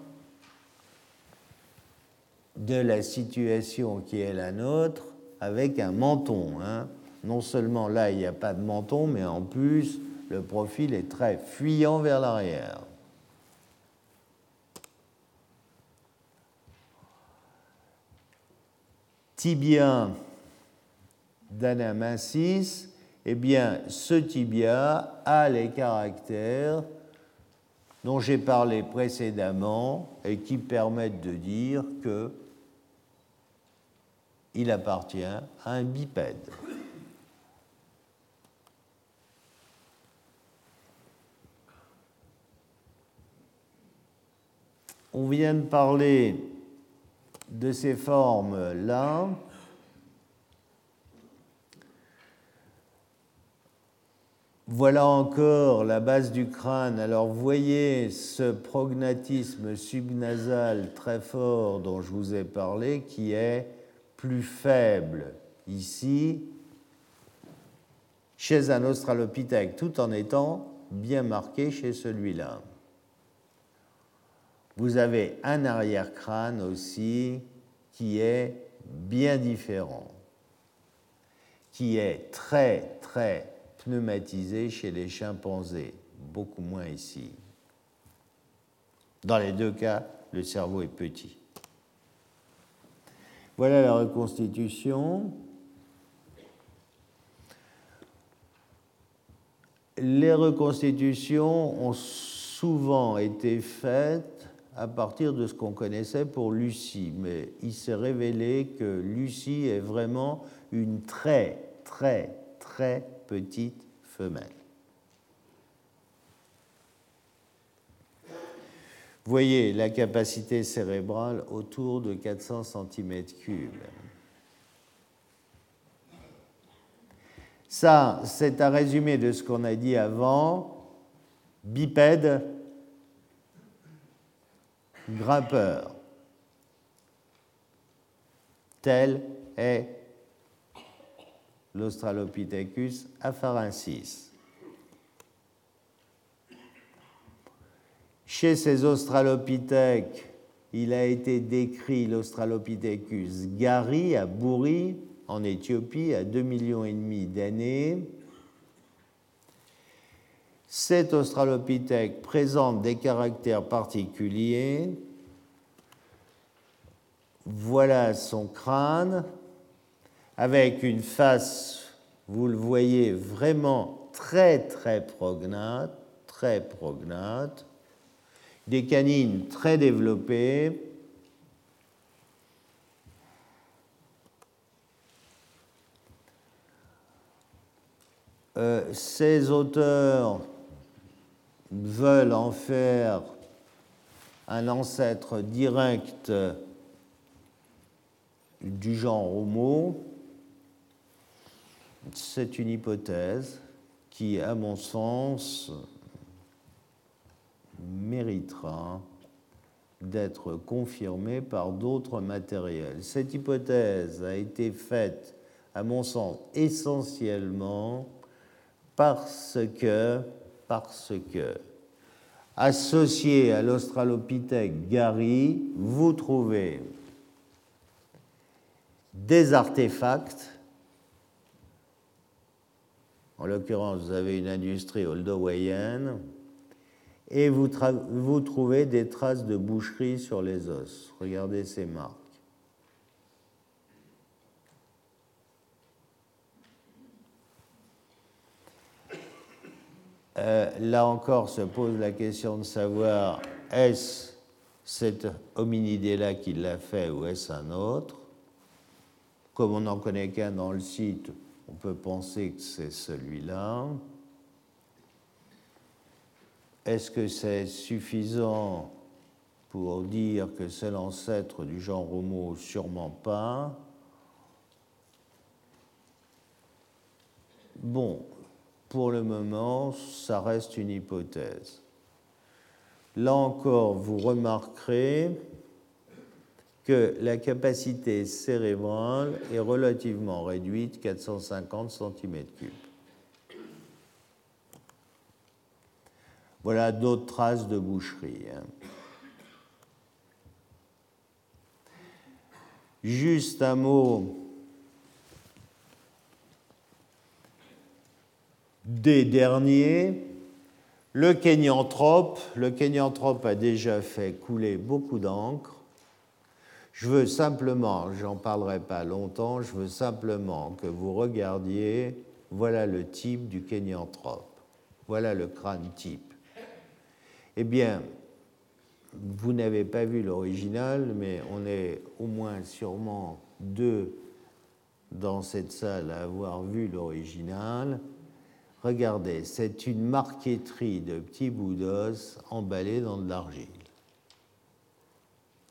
de la situation qui est la nôtre avec un menton. Hein. Non seulement là, il n'y a pas de menton, mais en plus, le profil est très fuyant vers l'arrière. Tibia d'Anamensis, eh bien, ce tibia a les caractères dont j'ai parlé précédemment et qui permettent de dire que il appartient à un bipède. On vient de parler de ces formes-là. Voilà encore la base du crâne. Alors voyez ce prognatisme subnasal très fort dont je vous ai parlé qui est plus faible ici chez un australopithèque tout en étant bien marqué chez celui-là. Vous avez un arrière-crâne aussi qui est bien différent, qui est très très pneumatisé chez les chimpanzés, beaucoup moins ici. Dans les deux cas, le cerveau est petit. Voilà la reconstitution. Les reconstitutions ont souvent été faites à partir de ce qu'on connaissait pour Lucie, mais il s'est révélé que Lucie est vraiment une très, très, très petite femelle. Voyez la capacité cérébrale autour de 400 cm3. Ça, c'est un résumé de ce qu'on a dit avant. Bipède, grimpeur. Tel est l'Australopithecus afarensis. Chez ces australopithèques, il a été décrit l'Australopithecus gary à Boury, en Éthiopie à 2,5 millions et demi d'années. Cet australopithèque présente des caractères particuliers. Voilà son crâne avec une face, vous le voyez, vraiment très très prognate, très prognate, des canines très développées, Euh, ces auteurs veulent en faire un ancêtre direct du genre Homo. C'est une hypothèse qui, à mon sens, méritera d'être confirmée par d'autres matériels. Cette hypothèse a été faite, à mon sens, essentiellement parce que, parce que, associé à l'Australopithèque Gary, vous trouvez des artefacts. En l'occurrence, vous avez une industrie oldowayenne et vous, trouvez des traces de boucherie sur les os. Regardez ces marques. Euh, là encore se pose la question de savoir est-ce cet hominidé-là qui l'a fait ou est-ce un autre? Comme on n'en connaît qu'un dans le site, on peut penser que c'est celui-là. Est-ce que c'est suffisant pour dire que c'est l'ancêtre du genre Homo? Sûrement pas. Bon, pour le moment, ça reste une hypothèse. Là encore, vous remarquerez que la capacité cérébrale est relativement réduite, 450 cm3. Voilà d'autres traces de boucherie. Hein. Juste un mot des derniers, le kénianthrope. Le kénianthrope a déjà fait couler beaucoup d'encre. Je veux simplement, j'en parlerai pas longtemps, je veux simplement que vous regardiez, voilà le type du kénianthrope. Voilà le crâne type. Eh bien, vous n'avez pas vu l'original, mais on est au moins sûrement deux dans cette salle à avoir vu l'original. Regardez, c'est une marqueterie de petits bouts emballés dans de l'argile.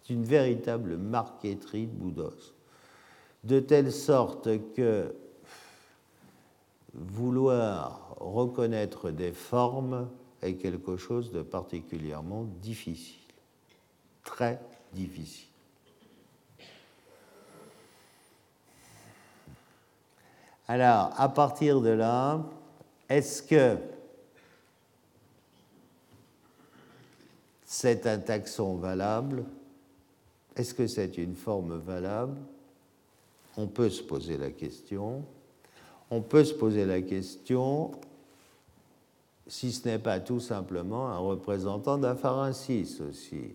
C'est une véritable marqueterie de bouts. De telle sorte que vouloir reconnaître des formes quelque chose de particulièrement difficile, très difficile. Alors, à partir de là, est-ce que c'est un taxon valable? Est-ce que c'est une forme valable? On peut se poser la question. On peut se poser la question si ce n'est pas tout simplement un représentant d'Apharensis aussi.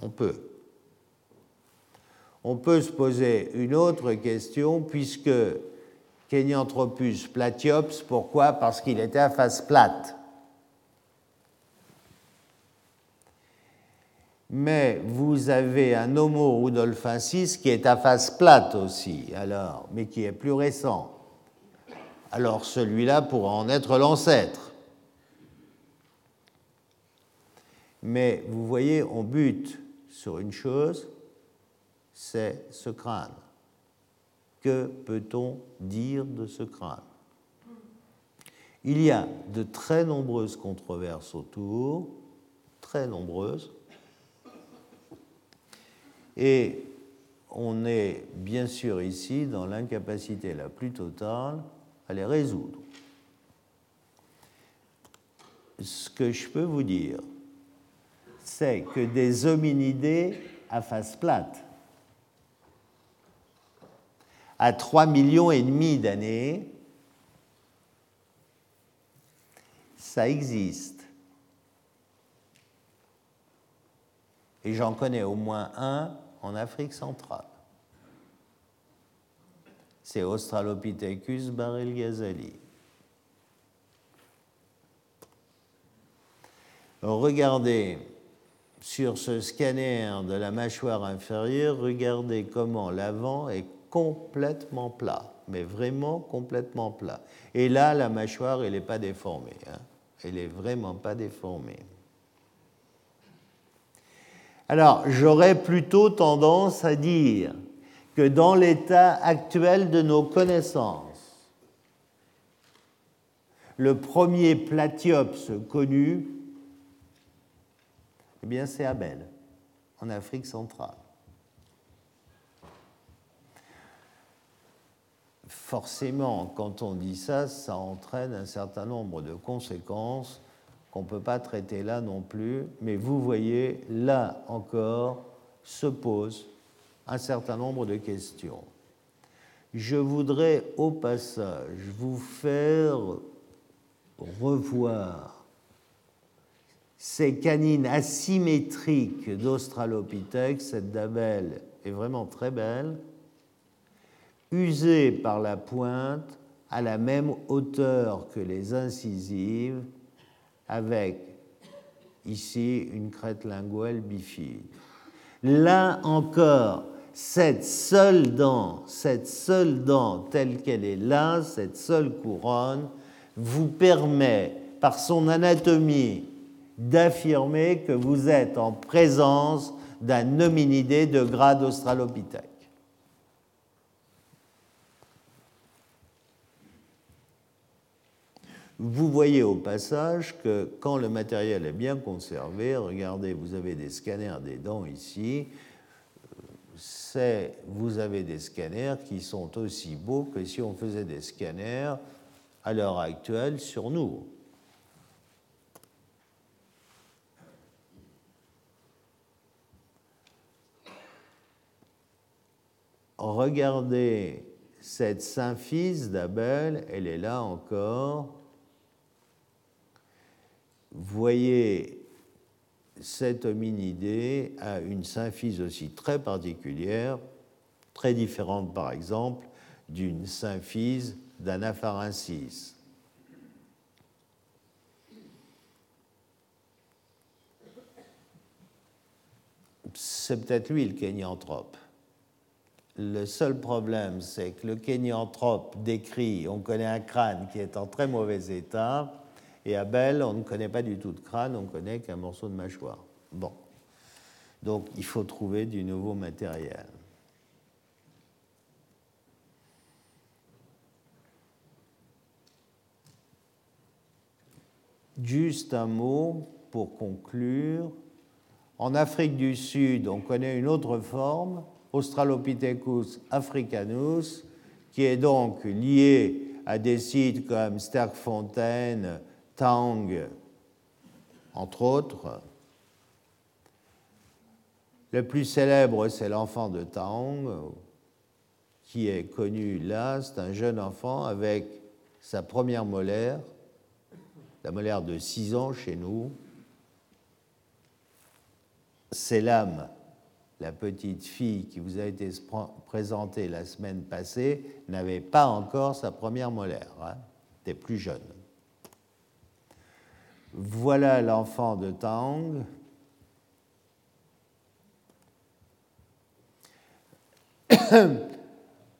On peut. On peut se poser une autre question puisque Kenyanthropus platyops. Pourquoi? Parce qu'il était à face plate. Mais vous avez un Homo rudolfensis qui est à face plate aussi, alors, mais qui est plus récent. Alors celui-là pourra en être l'ancêtre. Mais vous voyez, on bute sur une chose, c'est ce crâne. Que peut-on dire de ce crâne? Il y a de très nombreuses controverses autour, très nombreuses, et on est bien sûr ici dans l'incapacité la plus totale à les résoudre. Ce que je peux vous dire, c'est que des hominidés à face plate à 3 millions et demi d'années, ça existe. Et j'en connais au moins un en Afrique centrale. C'est Australopithecus barrel-ghazali. Regardez sur ce scanner de la mâchoire inférieure, regardez comment l'avant est complètement plat, mais vraiment complètement plat. Et là, la mâchoire, elle n'est pas déformée. Hein. Elle n'est vraiment pas déformée. Alors, j'aurais plutôt tendance à dire que dans l'état actuel de nos connaissances, le premier platyops connu, eh bien, c'est Abel, en Afrique centrale. Forcément, quand on dit ça, ça entraîne un certain nombre de conséquences qu'on ne peut pas traiter là non plus, mais vous voyez, là encore, se posent un certain nombre de questions. Je voudrais au passage vous faire revoir ces canines asymétriques d'Australopithèque, cette d'Abel est vraiment très belle, usée par la pointe à la même hauteur que les incisives, avec ici une crête linguale bifide. Là encore, cette seule dent, cette seule dent telle qu'elle est là, cette seule couronne, vous permet, par son anatomie d'affirmer que vous êtes en présence d'un hominidé de grade australopithèque. Vous voyez au passage que quand le matériel est bien conservé, regardez, vous avez des scanners des dents ici, vous avez des scanners qui sont aussi beaux que si on faisait des scanners à l'heure actuelle sur nous. Regardez cette symphyse d'Abel, elle est là encore. Voyez cet hominidé a une symphyse aussi très particulière, très différente par exemple d'une symphyse d'Anapharensis. C'est peut-être lui le kénianthrope. Le seul problème, c'est que le kénianthrope décrit, on connaît un crâne qui est en très mauvais état, et Abel, on ne connaît pas du tout de crâne, on connaît qu'un morceau de mâchoire. Bon. Donc il faut trouver du nouveau matériel. Juste un mot pour conclure. En Afrique du Sud, on connaît une autre forme, Australopithecus africanus, qui est donc lié à des sites comme Sterkfontein, Tang, entre autres. Le plus célèbre, c'est l'enfant de Tang, qui est connu là. C'est un jeune enfant avec sa première molaire, la molaire de 6 ans chez nous. C'est l'âme la petite fille qui vous a été présentée la semaine passée n'avait pas encore sa première molaire, hein, était plus jeune. Voilà l'enfant de Tang.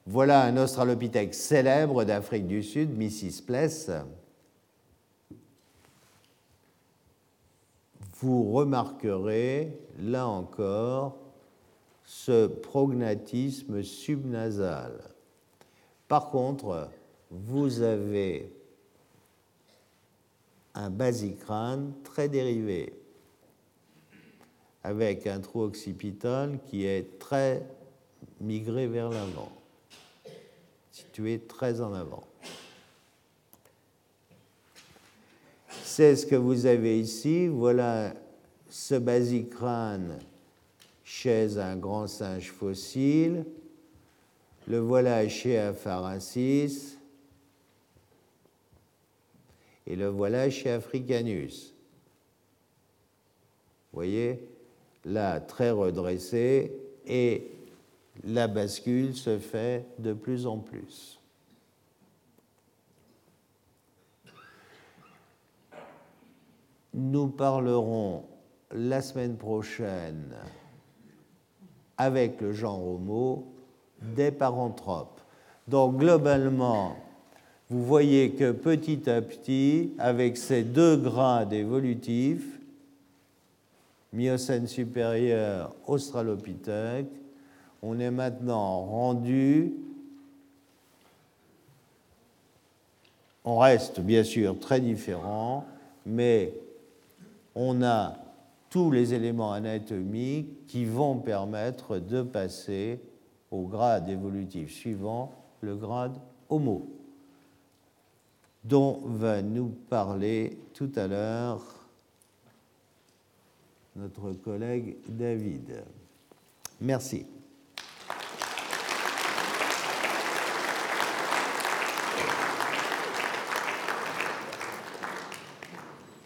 voilà un australopithèque célèbre d'Afrique du Sud, Mrs. Pless. Vous remarquerez, là encore, ce prognatisme subnasal. Par contre, vous avez un basicrâne très dérivé, avec un trou occipital qui est très migré vers l'avant, situé très en avant. C'est ce que vous avez ici. Voilà ce basicrâne chez un grand singe fossile. le voilà chez Afarensis et le voilà chez Africanus. Vous voyez, là, très redressé, et la bascule se fait de plus en plus. Nous parlerons la semaine prochaine avec le genre Homo des paranthropes. Donc globalement, vous voyez que petit à petit, avec ces deux grades évolutifs, Miocène supérieur, Australopithèque, on est maintenant rendu, on reste bien sûr très différent, mais on a tous les éléments anatomiques qui vont permettre de passer au grade évolutif suivant, le grade Homo, dont va nous parler tout à l'heure notre collègue David. Merci.